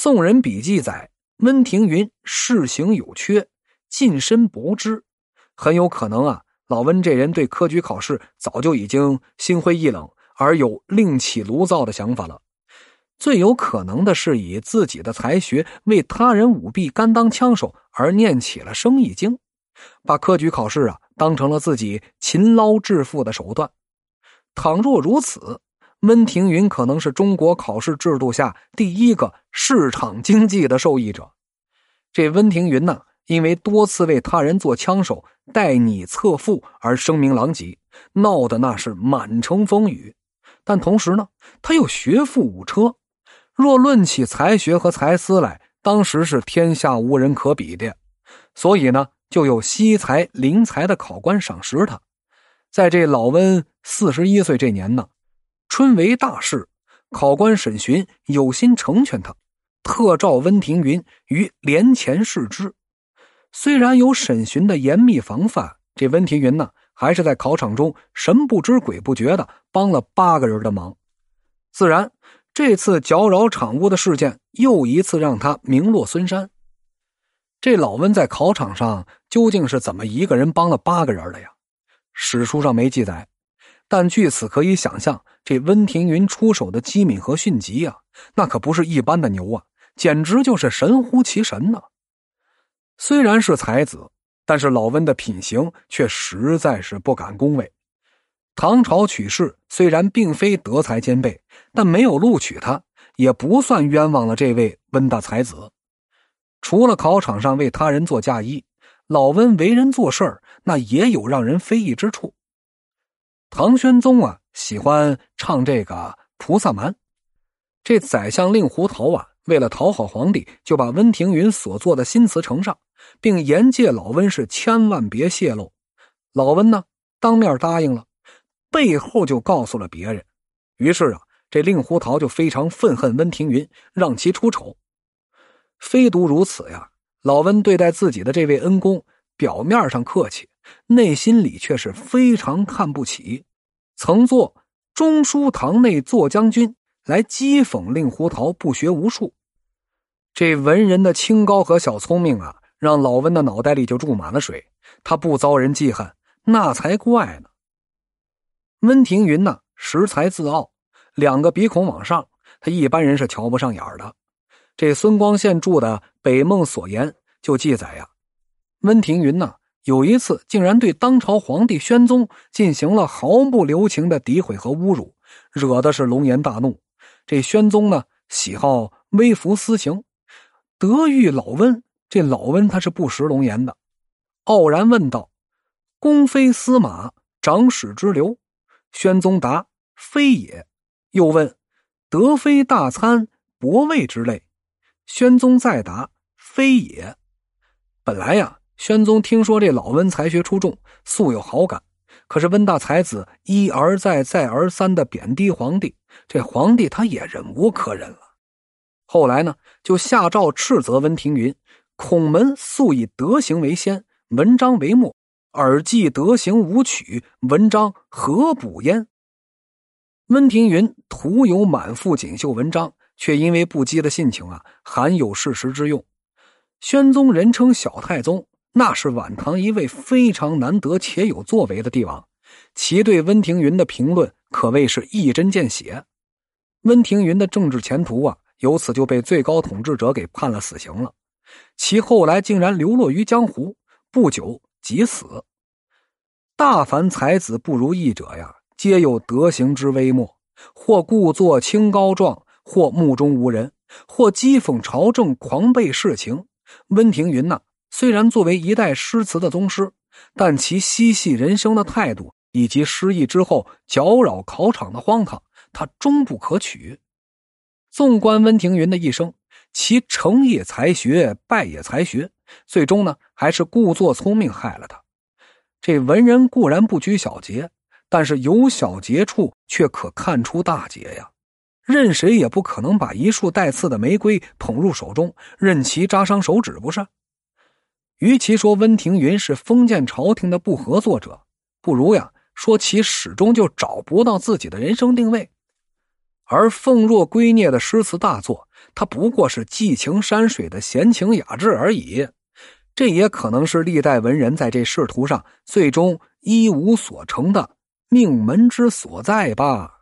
宋人笔记载，温庭筠事行有缺，近身薄之，很有可能啊，老温这人对科举考试早就已经心灰意冷，而有另起炉灶的想法了。最有可能的是以自己的才学为他人舞弊，甘当枪手，而念起了生意经，把科举考试啊当成了自己勤劳致富的手段。倘若如此，温庭筠可能是中国考试制度下第一个市场经济的受益者。这温庭筠呢，因为多次为他人做枪手、代拟侧腹而声名狼藉，闹得那是满城风雨。但同时呢，他又学富五车，若论起才学和才思来，当时是天下无人可比的。所以呢，就有惜才临才的考官赏识他。在这老温四十一岁这年呢。春为大事，考官审询有心成全他，特召温庭筠于帘前视之。虽然有审讯的严密防范，这温庭筠呢，还是在考场中神不知鬼不觉的帮了八个人的忙。自然，这次搅扰场务的事件又一次让他名落孙山。这老温在考场上究竟是怎么一个人帮了八个人的呀？史书上没记载。但据此可以想象，这温庭筠出手的机敏和迅疾啊，那可不是一般的牛啊，简直就是神乎其神呢。虽然是才子，但是老温的品行却实在是不敢恭维。唐朝取士虽然并非德才兼备，但没有录取他，也不算冤枉了这位温大才子。除了考场上为他人做嫁衣，老温为人做事那也有让人非议之处。唐玄宗啊，喜欢唱这个《菩萨蛮》。这宰相令狐桃啊，为了讨好皇帝，就把温庭筠所做的新词呈上，并严戒老温是千万别泄露。老温呢，当面答应了，背后就告诉了别人。于是啊，这令狐桃就非常愤恨温庭筠，让其出丑。非独如此呀，老温对待自己的这位恩公，表面上客气。内心里却是非常看不起，曾做中书堂内坐将军来讥讽令狐桃不学无术。这文人的清高和小聪明啊，让老温的脑袋里就注满了水。他不遭人记恨，那才怪呢。温庭筠呢，识才自傲，两个鼻孔往上，他一般人是瞧不上眼的。这孙光宪著的《北梦所言》就记载呀，温庭筠呢。有一次，竟然对当朝皇帝宣宗进行了毫不留情的诋毁和侮辱，惹的是龙颜大怒。这宣宗呢，喜好微服私刑，得遇老温，这老温他是不识龙颜的，傲然问道：“公非司马，长史之流？”宣宗答：“非也。”又问：“德非大参，博位之类？”宣宗再答：“非也。”本来呀。宣宗听说这老温才学出众，素有好感。可是温大才子一而再、再而三的贬低皇帝，这皇帝他也忍无可忍了。后来呢，就下诏斥责温庭筠：“孔门素以德行为先，文章为末，尔既德行无取，文章何补焉？”温庭筠徒有满腹锦绣文章，却因为不羁的性情啊，罕有事实之用。宣宗人称小太宗。那是晚唐一位非常难得且有作为的帝王，其对温庭筠的评论可谓是一针见血。温庭筠的政治前途啊，由此就被最高统治者给判了死刑了。其后来竟然流落于江湖，不久即死。大凡才子不如意者呀，皆有德行之微末，或故作清高状，或目中无人，或讥讽朝政，狂悖世情。温庭筠呐。虽然作为一代诗词的宗师，但其嬉戏人生的态度以及失意之后搅扰考场的荒唐，他终不可取。纵观温庭筠的一生，其成也才学，败也才学，最终呢，还是故作聪明害了他。这文人固然不拘小节，但是有小节处却可看出大节呀。任谁也不可能把一束带刺的玫瑰捧入手中，任其扎伤手指，不是？与其说温庭筠是封建朝廷的不合作者，不如呀说其始终就找不到自己的人生定位。而凤若圭聂的诗词大作，它不过是寄情山水的闲情雅致而已。这也可能是历代文人在这仕途上最终一无所成的命门之所在吧。